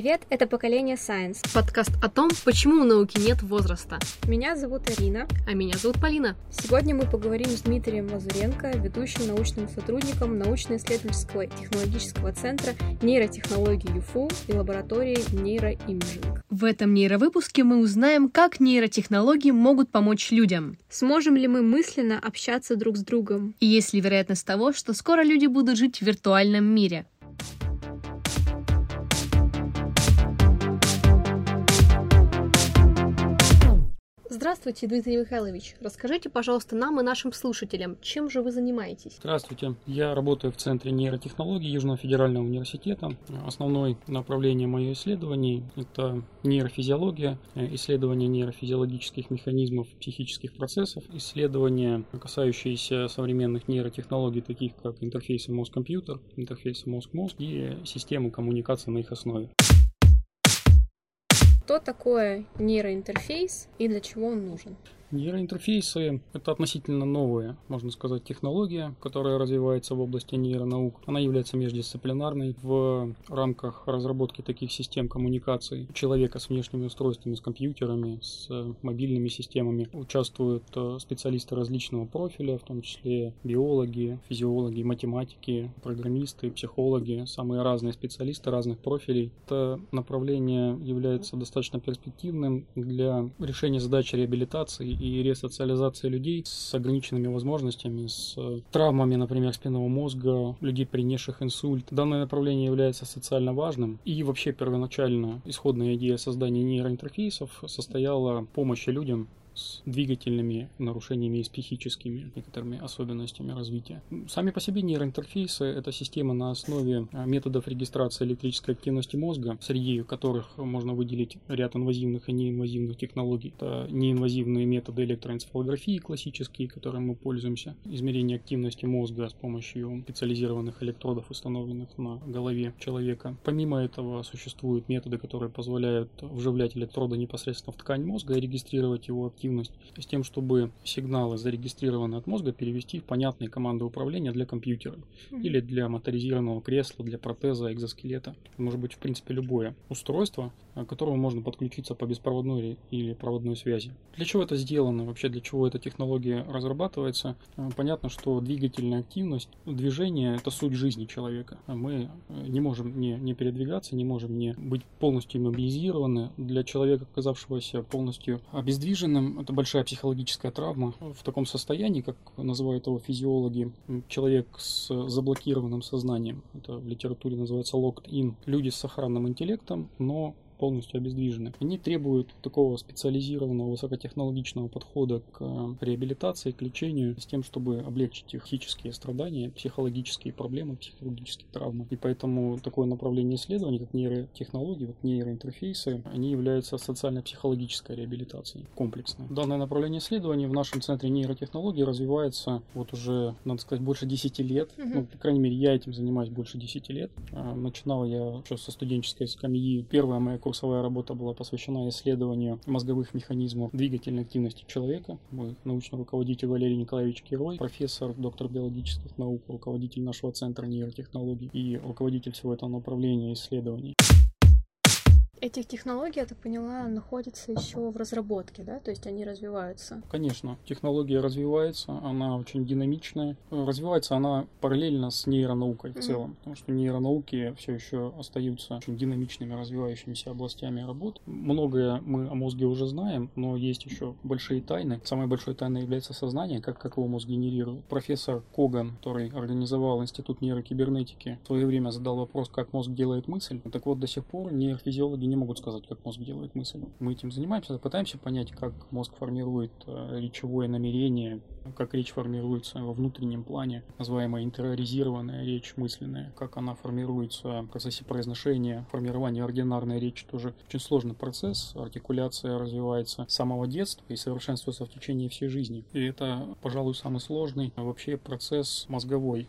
Привет, это «Поколение Science». Подкаст о том, почему у науки нет возраста. Меня зовут Арина. А меня зовут Полина. Сегодня мы поговорим с Дмитрием Лазуренко, ведущим научным сотрудником научно-исследовательского технологического центра нейротехнологий ЮФУ и лаборатории нейроимиджинг. В этом нейровыпуске мы узнаем, как нейротехнологии могут помочь людям. Сможем ли мы мысленно общаться друг с другом? И есть ли вероятность того, что скоро люди будут жить в виртуальном мире? Здравствуйте, Дмитрий Михайлович. Расскажите, пожалуйста, нам и нашим слушателям, чем же вы занимаетесь? Здравствуйте. Я работаю в Центре нейротехнологий Южного федерального университета. Основное направление моих исследований – это нейрофизиология, исследование нейрофизиологических механизмов психических процессов, исследования, касающиеся современных нейротехнологий, таких как интерфейсы мозг-компьютер, интерфейсы мозг-мозг и системы коммуникации на их основе что такое нейроинтерфейс и для чего он нужен? Нейроинтерфейсы – это относительно новая, можно сказать, технология, которая развивается в области нейронаук. Она является междисциплинарной в рамках разработки таких систем коммуникации человека с внешними устройствами, с компьютерами, с мобильными системами. Участвуют э, специалисты различного профиля, в том числе биологи, физиологи, математики, программисты, психологи, самые разные специалисты разных профилей. Это направление является достаточно перспективным для решения задачи реабилитации и ресоциализация людей с ограниченными возможностями, с э, травмами, например, спинного мозга, людей, принесших инсульт. Данное направление является социально важным. И вообще первоначально исходная идея создания нейроинтерфейсов состояла в помощи людям с двигательными нарушениями и с психическими некоторыми особенностями развития. Сами по себе нейроинтерфейсы – это система на основе а, методов регистрации электрической активности мозга, среди которых можно выделить ряд инвазивных и неинвазивных технологий. Это неинвазивные методы электроэнцефалографии классические, которыми мы пользуемся, измерение активности мозга с помощью специализированных электродов, установленных на голове человека. Помимо этого существуют методы, которые позволяют вживлять электроды непосредственно в ткань мозга и регистрировать его активность с тем, чтобы сигналы, зарегистрированные от мозга, перевести в понятные команды управления для компьютера mm-hmm. или для моторизированного кресла, для протеза, экзоскелета. Может быть, в принципе, любое устройство, к которому можно подключиться по беспроводной или проводной связи. Для чего это сделано? Вообще, для чего эта технология разрабатывается? Э, понятно, что двигательная активность, движение – это суть жизни человека. Мы э, не можем не, не передвигаться, не можем не быть полностью иммобилизированы. Для человека, оказавшегося полностью обездвиженным, это большая психологическая травма. В таком состоянии, как называют его физиологи, человек с заблокированным сознанием. Это в литературе называется locked in. Люди с сохранным интеллектом, но полностью обездвижены. Они требуют такого специализированного высокотехнологичного подхода к э, реабилитации, к лечению, с тем, чтобы облегчить их психические страдания, психологические проблемы, психологические травмы. И поэтому такое направление исследований, как нейротехнологии, вот нейроинтерфейсы, они являются социально-психологической реабилитацией, комплексной. Данное направление исследований в нашем центре нейротехнологий развивается вот уже, надо сказать, больше 10 лет. Ну, по крайней мере, я этим занимаюсь больше 10 лет. А, начинал я еще со студенческой скамьи. Первая моя курсовая работа была посвящена исследованию мозговых механизмов двигательной активности человека. Мой научный руководитель Валерий Николаевич Кирой, профессор, доктор биологических наук, руководитель нашего центра нейротехнологий и руководитель всего этого направления исследований. Этих технологий, я так поняла, находятся еще в разработке, да? То есть они развиваются? Конечно, технология развивается, она очень динамичная. Развивается она параллельно с нейронаукой в mm-hmm. целом, потому что нейронауки все еще остаются очень динамичными, развивающимися областями работ. Многое мы о мозге уже знаем, но есть еще большие тайны. Самой большой тайной является сознание, как, как его мозг генерирует. Профессор Коган, который организовал Институт нейрокибернетики, в свое время задал вопрос, как мозг делает мысль. Так вот, до сих пор нейрофизиологи не могут сказать, как мозг делает мысль. Мы этим занимаемся, пытаемся понять, как мозг формирует э, речевое намерение, как речь формируется во внутреннем плане, называемая интероризированная речь мысленная, как она формируется в процессе произношения, формирование ординарной речи тоже очень сложный процесс, артикуляция развивается с самого детства и совершенствуется в течение всей жизни. И это, пожалуй, самый сложный вообще процесс мозговой.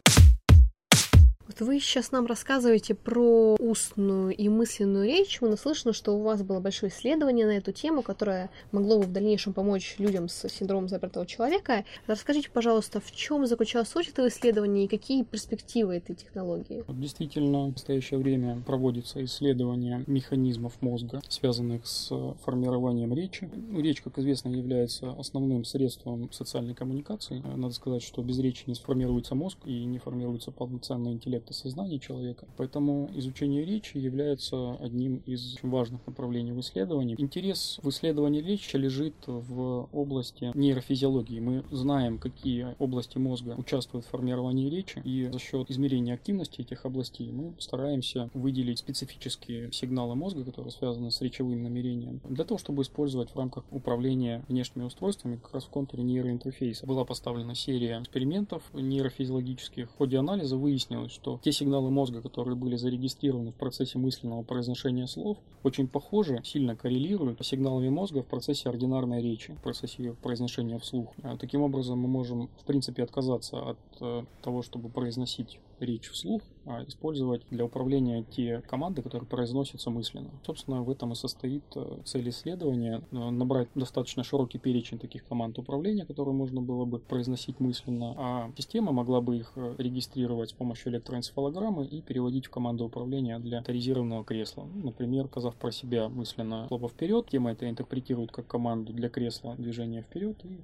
Вот вы сейчас нам рассказываете про устную и мысленную речь. Мы наслышаны, что у вас было большое исследование на эту тему, которое могло бы в дальнейшем помочь людям с синдромом запертого человека. Расскажите, пожалуйста, в чем заключалась суть этого исследования и какие перспективы этой технологии? Действительно, в настоящее время проводится исследование механизмов мозга, связанных с формированием речи. Речь, как известно, является основным средством социальной коммуникации. Надо сказать, что без речи не сформируется мозг и не формируется полноценный интеллект и сознание человека. Поэтому изучение речи является одним из важных направлений в исследовании. Интерес в исследовании речи лежит в области нейрофизиологии. Мы знаем, какие области мозга участвуют в формировании речи, и за счет измерения активности этих областей мы стараемся выделить специфические сигналы мозга, которые связаны с речевым намерением, для того, чтобы использовать в рамках управления внешними устройствами как раз в контуре нейроинтерфейса. Была поставлена серия экспериментов нейрофизиологических. В ходе анализа выяснилось, что те сигналы мозга, которые были зарегистрированы в процессе мысленного произношения слов, очень похожи, сильно коррелируют с сигналами мозга в процессе ординарной речи, в процессе ее произношения вслух. Таким образом, мы можем, в принципе, отказаться от э, того, чтобы произносить речь вслух, а использовать для управления те команды, которые произносятся мысленно. Собственно, в этом и состоит э, цель исследования – набрать достаточно широкий перечень таких команд управления, которые можно было бы произносить мысленно, а система могла бы их э, регистрировать с помощью электроэнцефалограммы и переводить в команду управления для авторизированного кресла. Ну, например, сказав про себя мысленно слово «вперед», тема это интерпретирует как команду для кресла движения вперед и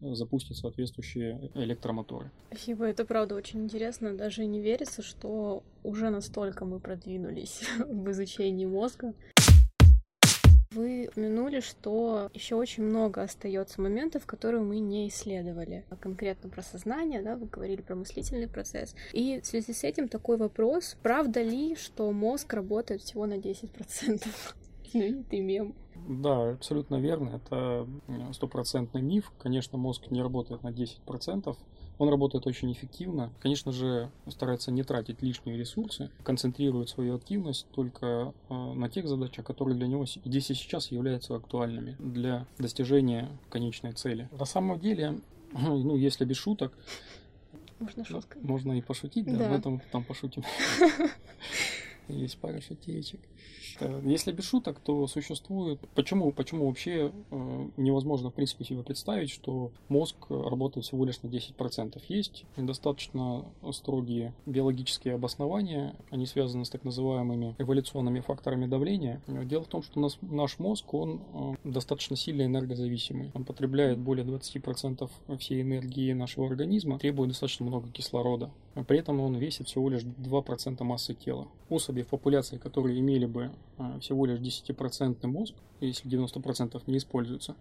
запустит соответствующие электромоторы. Спасибо, это правда очень интересно. Даже не верится, что уже настолько мы продвинулись в изучении мозга. Вы упомянули, что еще очень много остается моментов, которые мы не исследовали. Конкретно про сознание, да, вы говорили про мыслительный процесс. И в связи с этим такой вопрос, правда ли, что мозг работает всего на 10%? Знаменитый мем. Да, абсолютно верно. Это стопроцентный миф. Конечно, мозг не работает на 10%. Он работает очень эффективно. Конечно же, старается не тратить лишние ресурсы, концентрирует свою активность только э, на тех задачах, которые для него здесь и сейчас являются актуальными для достижения конечной цели. На самом деле, ну, если без шуток, можно шутка. Можно и пошутить, да, да. об этом там пошутим. Есть пара шутеечек. Э, если без шуток, то существует... Почему, почему вообще э, невозможно, в принципе, себе представить, что мозг работает всего лишь на 10%? Есть достаточно строгие биологические обоснования. Они связаны с так называемыми эволюционными факторами давления. Дело в том, что нас, наш мозг, он э, достаточно сильно энергозависимый. Он потребляет более 20% всей энергии нашего организма, требует достаточно много кислорода. При этом он весит всего лишь 2% массы тела. Особи в популяции, которые имели бы всего лишь 10% мозг, если 90% не используются,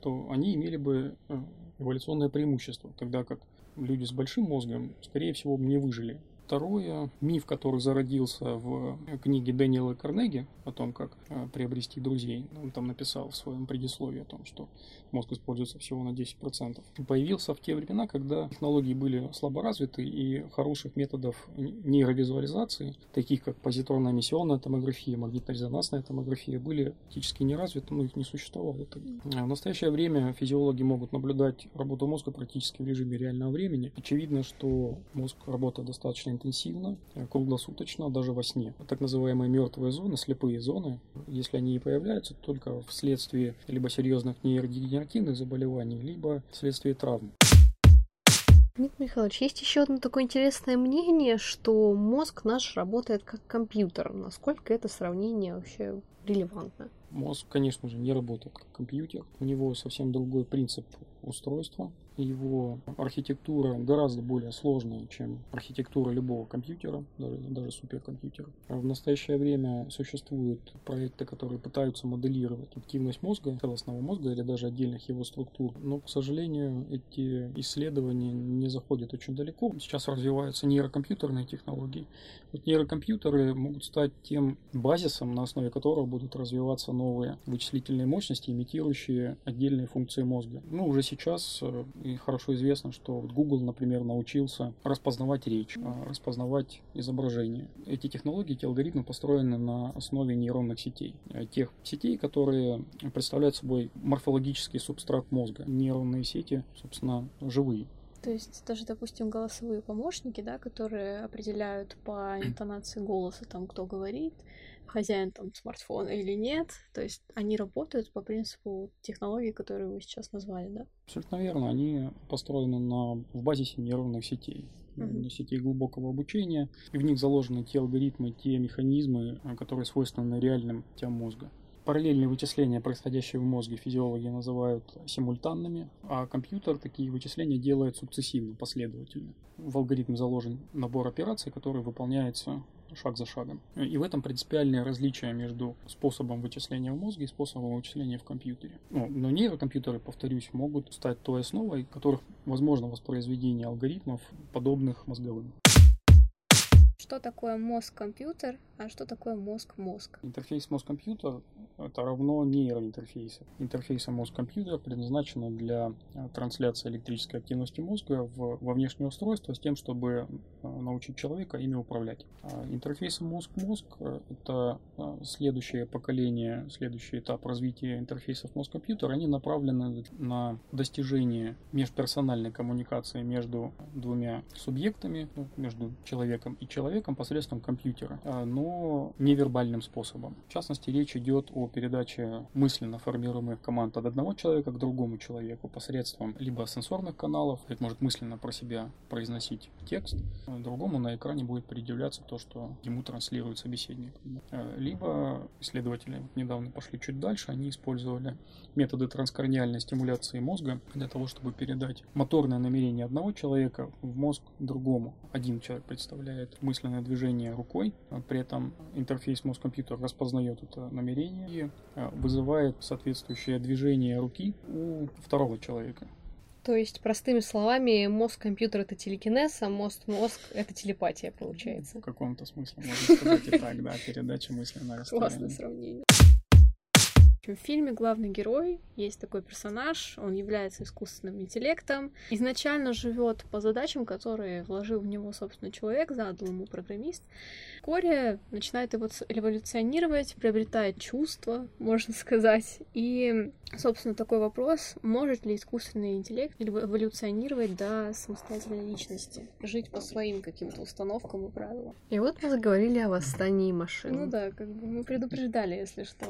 то они имели бы а, эволюционное преимущество, тогда как люди с большим мозгом, скорее всего, не выжили Второе, миф, который зародился в книге Дэниела Карнеги о том, как э, приобрести друзей. Он там написал в своем предисловии о том, что мозг используется всего на 10%. Появился в те времена, когда технологии были слабо развиты и хороших методов нейровизуализации, таких как позитронная эмиссионная томография, магнитно-резонансная томография, были практически не развиты, но их не существовало. В настоящее время физиологи могут наблюдать работу мозга практически в режиме реального времени. Очевидно, что мозг работает достаточно интенсивно, э, круглосуточно, даже во сне. Так называемые мертвые зоны, слепые зоны, если они и появляются, только вследствие либо серьезных нейродегенеративных заболеваний, либо вследствие травм. Дмитрий Михайлович, есть еще одно такое интересное мнение, что мозг наш работает как компьютер. Насколько это сравнение вообще релевантно? Мозг, конечно же, не работает как компьютер. У него совсем другой принцип устройства его архитектура гораздо более сложная, чем архитектура любого компьютера, даже, даже суперкомпьютера. В настоящее время существуют проекты, которые пытаются моделировать активность мозга, целостного мозга или даже отдельных его структур. Но, к сожалению, эти исследования не заходят очень далеко. Сейчас развиваются нейрокомпьютерные технологии. Вот нейрокомпьютеры могут стать тем базисом, на основе которого будут развиваться новые вычислительные мощности, имитирующие отдельные функции мозга. Ну, уже сейчас э, и хорошо известно, что Google, например, научился распознавать речь, а, распознавать изображение. Эти технологии, эти алгоритмы построены на основе нейронных сетей. Э, тех сетей, которые представляют собой морфологический субстрат мозга. Нейронные сети, собственно, живые То есть даже, допустим, голосовые помощники, да, которые определяют по интонации голоса, там, кто говорит, хозяин там смартфона или нет. То есть они работают по принципу технологий, которые вы сейчас назвали, да? Абсолютно верно. Они построены на, в базисе нейронных сетей mm-hmm. сетей глубокого обучения, и в них заложены те алгоритмы, те механизмы, которые свойственны реальным тем мозга. Параллельные вычисления, происходящие в мозге, физиологи называют симультанными, а компьютер такие вычисления делает сукцессивно, последовательно. В алгоритм заложен набор операций, который выполняется шаг за шагом. И в этом принципиальное различие между способом вычисления в мозге и способом вычисления в компьютере. Ну, но нейрокомпьютеры, повторюсь, могут стать той основой, которых возможно воспроизведение алгоритмов, подобных мозговым. Что такое мозг-компьютер, а что такое мозг-мозг? Интерфейс мозг-компьютер это равно нейроинтерфейсу. Интерфейсы мозг-компьютера предназначены для э, трансляции электрической активности мозга в, во внешнее устройство с тем, чтобы э, научить человека ими управлять. А интерфейсы мозг-мозг э, это следующее поколение, следующий этап развития интерфейсов мозг-компьютера. Они направлены на достижение межперсональной коммуникации между двумя субъектами, ну, между человеком и человеком посредством компьютера, но невербальным способом. В частности, речь идет о передаче мысленно формируемых команд от одного человека к другому человеку посредством либо сенсорных каналов, это может мысленно про себя произносить текст, а другому на экране будет предъявляться то, что ему транслирует собеседник. Э, либо исследователи недавно пошли чуть дальше, они использовали методы транскраниальной стимуляции мозга для того, чтобы передать моторное намерение одного человека в мозг другому. Один человек представляет мысленное движение рукой, а при этом интерфейс мозг-компьютер распознает это намерение и э, вызывает соответствующее движение руки у второго человека. То есть, простыми словами, мозг-компьютер — это телекинез, а мозг-мозг — это телепатия, получается. В каком-то смысле можно сказать и так, да, передача мысли на расстоянии. Классное сравнение. В фильме главный герой, есть такой персонаж, он является искусственным интеллектом, изначально живет по задачам, которые вложил в него, собственно, человек, задал ему программист. Вскоре начинает эволюционировать, приобретает чувства, можно сказать. И, собственно, такой вопрос, может ли искусственный интеллект эволюционировать до самостоятельной личности, жить по своим каким-то установкам и правилам. И вот мы заговорили о восстании машин. Ну да, как бы мы предупреждали, если что.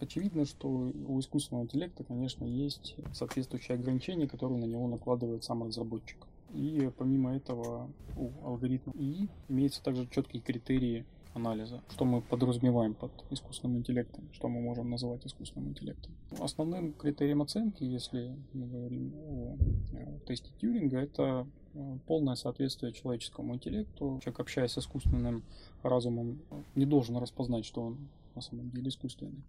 Очевидно, что у искусственного интеллекта, конечно, есть соответствующие ограничения, которые на него накладывает сам разработчик. И помимо этого у алгоритма ИИ имеются также четкие критерии анализа, что мы подразумеваем под искусственным интеллектом, что мы можем называть искусственным интеллектом. Основным критерием оценки, если мы говорим о э, тесте Тьюринга, это э, полное соответствие человеческому интеллекту. Человек, общаясь с искусственным разумом, не должен распознать, что он на самом деле искусственный.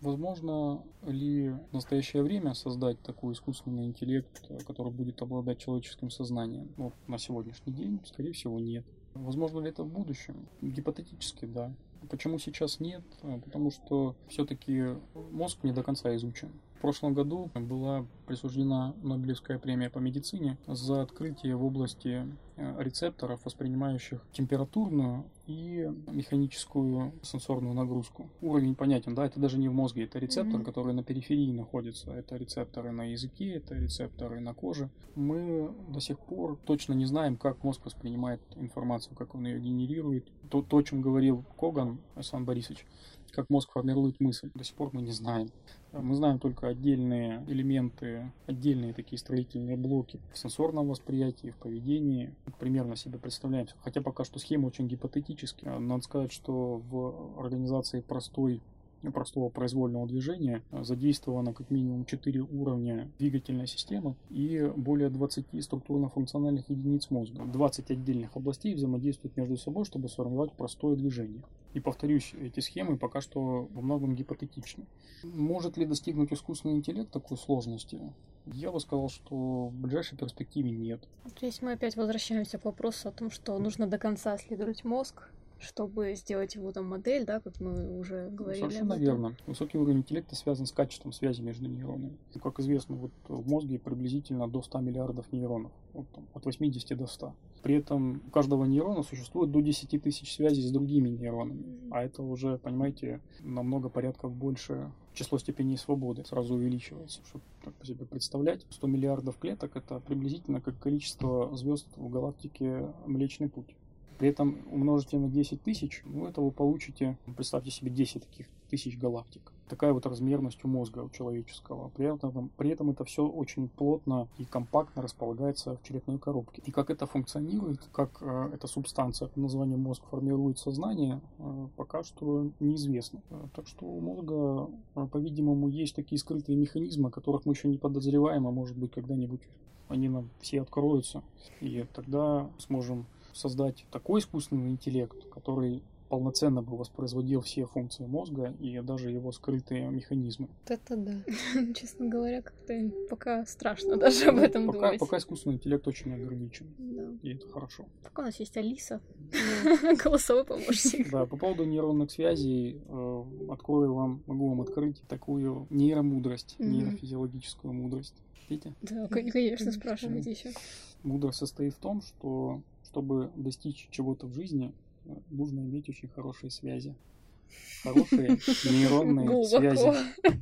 Возможно ли в настоящее время создать такой искусственный интеллект, который будет обладать человеческим сознанием? Вот на сегодняшний день, скорее всего, нет. Возможно ли это в будущем? Гипотетически, да. Почему сейчас нет? Потому что все-таки мозг не до конца изучен. В прошлом году была присуждена Нобелевская премия по медицине за открытие в области э, рецепторов, воспринимающих температурную и механическую сенсорную нагрузку. Уровень понятен, да, это даже не в мозге, это рецептор, mm-hmm. который на периферии находится. Это рецепторы на языке, это рецепторы на коже. Мы до сих пор точно не знаем, как мозг воспринимает информацию, как он ее генерирует. То, то о чем говорил Коган Сан Борисович, как мозг формирует мысль, до сих пор мы не знаем. Мы знаем только отдельные элементы, отдельные такие строительные блоки в сенсорном восприятии, в поведении. Примерно себе представляем. Хотя пока что схема очень гипотетическая. Надо сказать, что в организации простой простого произвольного движения задействовано как минимум 4 уровня двигательной системы и более 20 структурно-функциональных единиц мозга. 20 отдельных областей взаимодействуют между собой, чтобы сформировать простое движение. И повторюсь, эти схемы пока что во многом гипотетичны. Может ли достигнуть искусственный интеллект такой сложности? Я бы сказал, что в ближайшей перспективе нет. Здесь мы опять возвращаемся к вопросу о том, что нужно до конца исследовать мозг, чтобы сделать его там модель, да, как мы уже говорили. Совершенно верно. Высокий уровень интеллекта связан с качеством связи между нейронами. Как известно, вот в мозге приблизительно до 100 миллиардов нейронов, вот, там, от 80 до 100. При этом у каждого нейрона существует до 10 тысяч связей с другими нейронами. А это уже, понимаете, намного порядков больше число степеней свободы сразу увеличивается. Чтобы так по себе представлять, 100 миллиардов клеток это приблизительно как количество звезд в галактике Млечный Путь. При этом умножите на 10 тысяч, ну это вы получите, представьте себе 10 таких тысяч галактик. Такая вот размерность у мозга у человеческого. При этом, при этом это все очень плотно и компактно располагается в черепной коробке. И как это функционирует, как э, эта субстанция под названием мозг формирует сознание, э, пока что неизвестно. Э, так что у мозга, э, по-видимому, есть такие скрытые механизмы, которых мы еще не подозреваем, а может быть когда-нибудь они нам все откроются. И тогда сможем создать такой искусственный интеллект, который полноценно бы воспроизводил все функции мозга и даже его скрытые механизмы. Это да. Честно говоря, как-то пока страшно даже об этом пока, думать. Пока искусственный интеллект очень ограничен. Да. И это хорошо. Пока у нас есть Алиса, голосовой помощник. Да, по поводу нейронных связей, э, открою вам, могу вам открыть такую нейромудрость, нейрофизиологическую мудрость. Видите? Да, кон- конечно, спрашивайте еще. Мудрость состоит в том, что чтобы достичь чего-то в жизни, нужно иметь очень хорошие связи. Хорошие нейронные связи.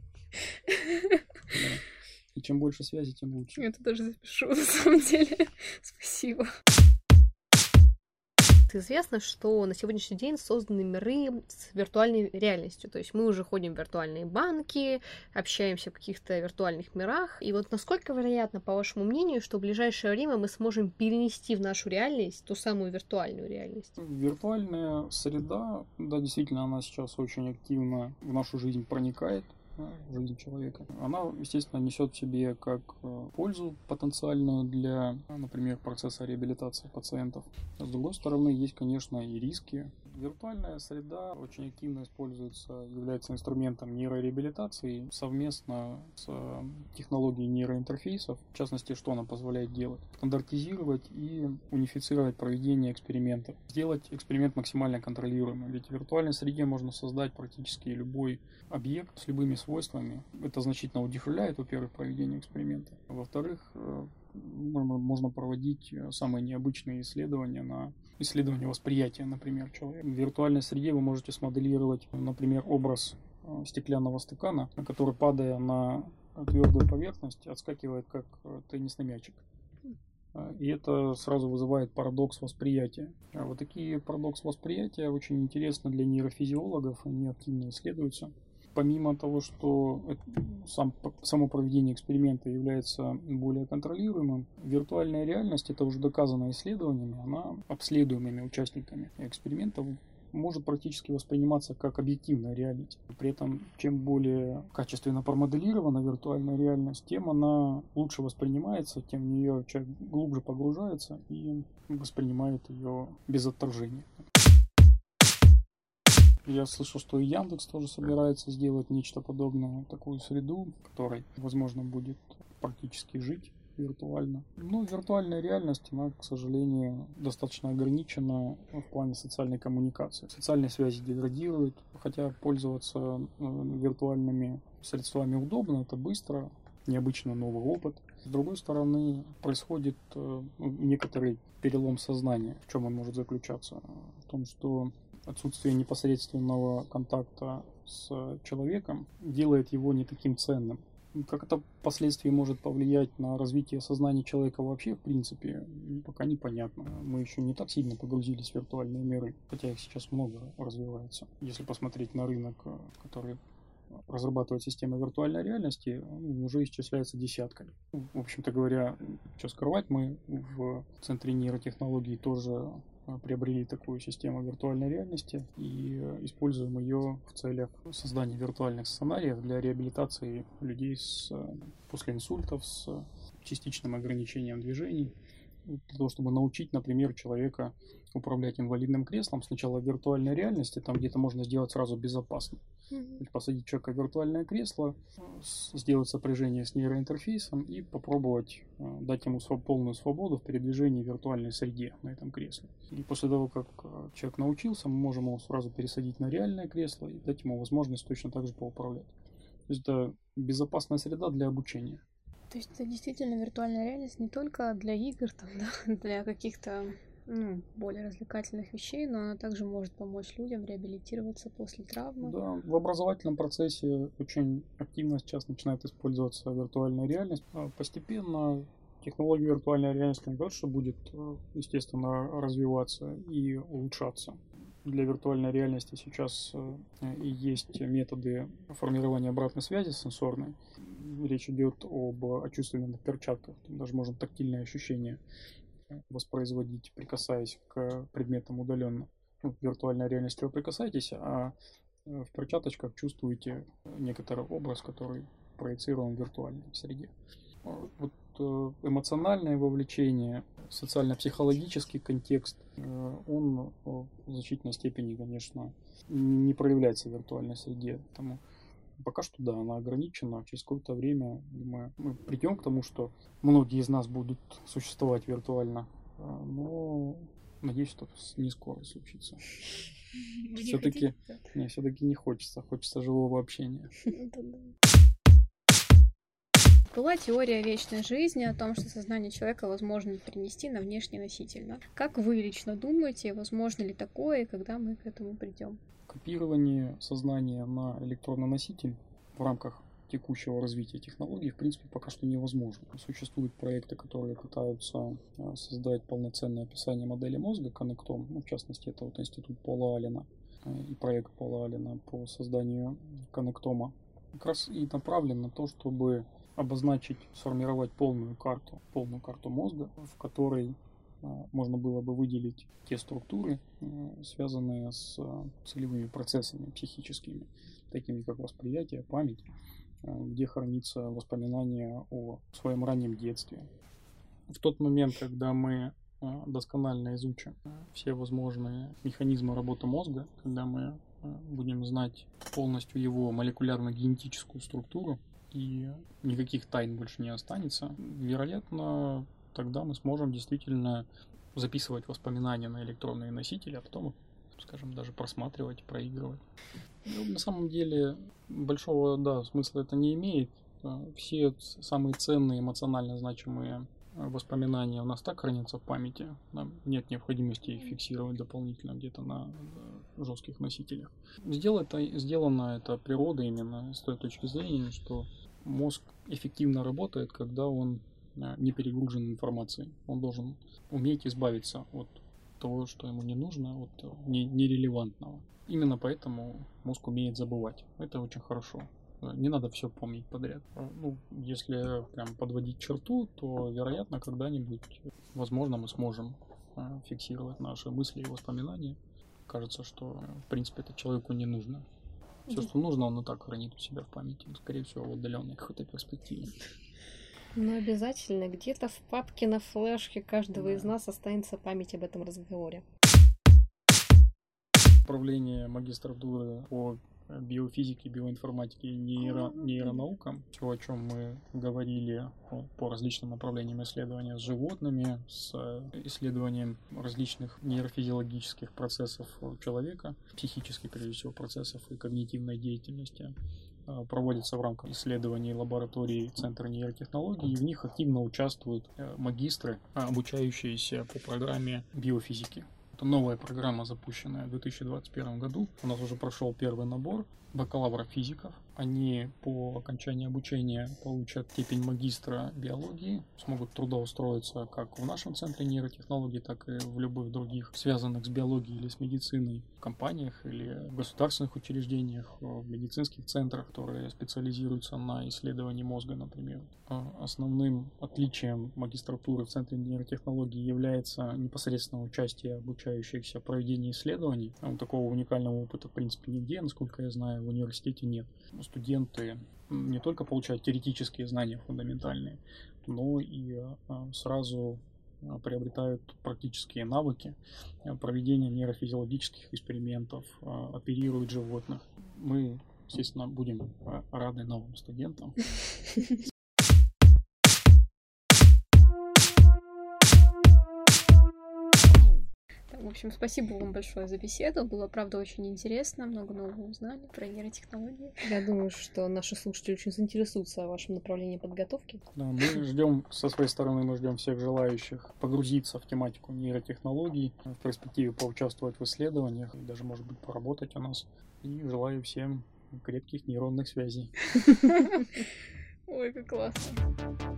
И чем больше связи, тем лучше. Это даже запишу, на самом деле. Спасибо. Известно, что на сегодняшний день созданы миры с виртуальной реальностью. То есть мы уже ходим в виртуальные банки, общаемся в каких-то виртуальных мирах. И вот насколько вероятно, по вашему мнению, что в ближайшее время мы сможем перенести в нашу реальность ту самую виртуальную реальность? Виртуальная среда, да, действительно, она сейчас очень активно в нашу жизнь проникает жизнь человека. Она, естественно, несет в себе как э, пользу потенциальную для, например, процесса реабилитации пациентов. С другой стороны, есть, конечно, и риски. Виртуальная среда очень активно используется, является инструментом нейрореабилитации совместно с э, технологией нейроинтерфейсов. В частности, что она позволяет делать? Стандартизировать и унифицировать проведение экспериментов. Сделать эксперимент максимально контролируемым. Ведь в виртуальной среде можно создать практически любой объект с любыми свойствами. Это значительно удешевляет, во-первых, проведение эксперимента. Во-вторых, э, можно проводить э, самые необычные исследования на исследование восприятия, например, человека. В виртуальной среде вы можете смоделировать, например, образ э, стеклянного стакана, на который, падая на твердую поверхность, отскакивает как э, теннисный мячик. Э, И это сразу вызывает парадокс восприятия. А Вот такие парадокс восприятия очень интересны для нейрофизиологов, они активно исследуются. Помимо того, что сам, само проведение эксперимента является более контролируемым, виртуальная реальность, это уже доказано исследованиями, она обследуемыми участниками эксперимента может практически восприниматься как объективная реальность. При этом, чем более качественно промоделирована виртуальная реальность, тем она лучше воспринимается, тем в нее человек глубже погружается и воспринимает ее без отторжения. Я слышал, что и Яндекс тоже собирается сделать нечто подобное, такую среду, в которой, возможно, будет практически жить виртуально. Ну, виртуальная реальность, она, к сожалению, достаточно ограничена в плане социальной коммуникации. Социальные связи деградируют, хотя пользоваться э, виртуальными средствами удобно, это быстро, необычно новый опыт. С другой стороны, происходит э, некоторый перелом сознания. В чем он может заключаться? В том, что отсутствие непосредственного контакта с человеком делает его не таким ценным. Как это впоследствии может повлиять на развитие сознания человека вообще, в принципе, пока непонятно. Мы еще не так сильно погрузились в виртуальные миры, хотя их сейчас много развивается. Если посмотреть на рынок, э, который разрабатывает системы виртуальной реальности, уже исчисляется десятками. В общем-то говоря, что скрывать, мы в Центре нейротехнологий тоже э, приобрели такую систему виртуальной реальности и используем ее в целях создания виртуальных сценариев для реабилитации людей с, э, после инсультов с частичным ограничением движений, для того, чтобы научить, например, человека управлять инвалидным креслом сначала в виртуальной реальности, там где-то можно сделать сразу безопасно. Есть посадить человека в виртуальное кресло, сделать сопряжение с нейроинтерфейсом и попробовать э, дать ему полную свободу в передвижении в виртуальной среде на этом кресле. И после того, как э, человек научился, мы можем его сразу пересадить на реальное кресло и дать ему возможность точно так же поуправлять. То есть это безопасная среда для обучения. То есть это действительно виртуальная реальность не только для игр, там, да, для каких-то ну, более развлекательных вещей, но она также может помочь людям реабилитироваться после травмы. Да, в образовательном процессе очень активно сейчас начинает использоваться виртуальная реальность. А постепенно технология виртуальной реальности не что будет, э, естественно, развиваться и улучшаться. Для виртуальной реальности сейчас э, и есть методы формирования обратной связи сенсорной. Речь идет об очувственных перчатках, даже можно тактильное ощущение воспроизводить, прикасаясь к предметам удаленно. Ну, в виртуальной реальности вы прикасаетесь, а э, в перчаточках чувствуете некоторый образ, который проецирован в виртуальной среде. Вот э, эмоциональное вовлечение, социально-психологический контекст, э, он в значительной степени, конечно, не проявляется в виртуальной среде. Потому Пока что да, она ограничена. Через какое-то время мы, мы придем к тому, что многие из нас будут существовать виртуально. А, но надеюсь, что не скоро случится. Все-таки не, все-таки не хочется, хочется живого общения. Была теория вечной жизни о том, что сознание человека возможно перенести на внешний носитель. Да? Как вы лично думаете, возможно ли такое, и когда мы к этому придем? Копирование сознания на электронный носитель в рамках текущего развития технологий, в принципе, пока что невозможно. Существуют проекты, которые пытаются э, создать полноценное описание модели мозга коннектом, ну, в частности, это вот институт Пола Алина э, и проект Пола Алина по созданию коннектома. Как раз и направлен на то, чтобы обозначить, сформировать полную карту, полную карту мозга, в которой можно было бы выделить те структуры, э, связанные с э, целевыми процессами психическими, такими как восприятие, память, э, где хранится воспоминание о своем раннем детстве. В тот момент, когда мы досконально изучим все возможные механизмы работы мозга, когда мы будем знать полностью его молекулярно-генетическую структуру, и никаких тайн больше не останется, вероятно, тогда мы сможем действительно записывать воспоминания на электронные носители, а потом скажем, даже просматривать, проигрывать. Ну, на самом деле большого да, смысла это не имеет. А, все самые ценные, эмоционально значимые воспоминания у нас так хранятся в памяти. Нам нет необходимости их фиксировать дополнительно где-то на жестких носителях. Сделано это, сделано это природой именно с той точки зрения, что мозг эффективно работает, когда он Э, не перегружен информацией. Он должен уметь избавиться от того, что ему не нужно, от э, не, нерелевантного. Именно поэтому мозг умеет забывать. Это очень хорошо. Э, не надо все помнить подряд. Ну, если прям подводить черту, то, вероятно, когда-нибудь, возможно, мы сможем фиксировать наши мысли и воспоминания. Кажется, что, в принципе, это человеку не нужно. Все, что нужно, он и так хранит у себя в памяти. Скорее всего, в отдаленной какой-то перспективе. Но обязательно где-то в папке на флешке каждого да. из нас останется память об этом разговоре. Управление магистратуры по биофизике, биоинформатике и нейро, нейронаукам. Все, о чем мы говорили по различным направлениям исследования с животными, с исследованием различных нейрофизиологических процессов человека, психических, прежде всего, процессов и когнитивной деятельности. Э, проводится в рамках исследований лаборатории Центра нейротехнологий, и в них активно участвуют э, магистры, обучающиеся по программе биофизики. Это новая программа, запущенная в 2021 году. У нас уже прошел первый набор бакалавров физиков. Они по окончании обучения получат степень магистра биологии, смогут трудоустроиться как в нашем центре нейротехнологий, так и в любых других связанных с биологией или с медициной компаниях или в государственных учреждениях, в медицинских центрах, которые специализируются на исследовании мозга, например. А основным отличием магистратуры в центре нейротехнологий является непосредственное участие обучающихся в проведении исследований. Такого уникального опыта, в принципе, нигде, насколько я знаю, в университете нет. Студенты не только получают теоретические знания фундаментальные, но и а, сразу а, приобретают практические навыки а, проведения нейрофизиологических экспериментов, оперируют животных. Мы, естественно, будем рады новым студентам. В общем, спасибо вам большое за беседу. Было, правда, очень интересно. Много нового узнали про нейротехнологии. Я думаю, что наши слушатели очень заинтересуются вашем направлении подготовки. Да, мы ждем, со своей стороны, мы ждем всех желающих погрузиться в тематику нейротехнологий, в перспективе поучаствовать в исследованиях и даже, может быть, поработать у нас. И желаю всем крепких нейронных связей. Ой, как классно.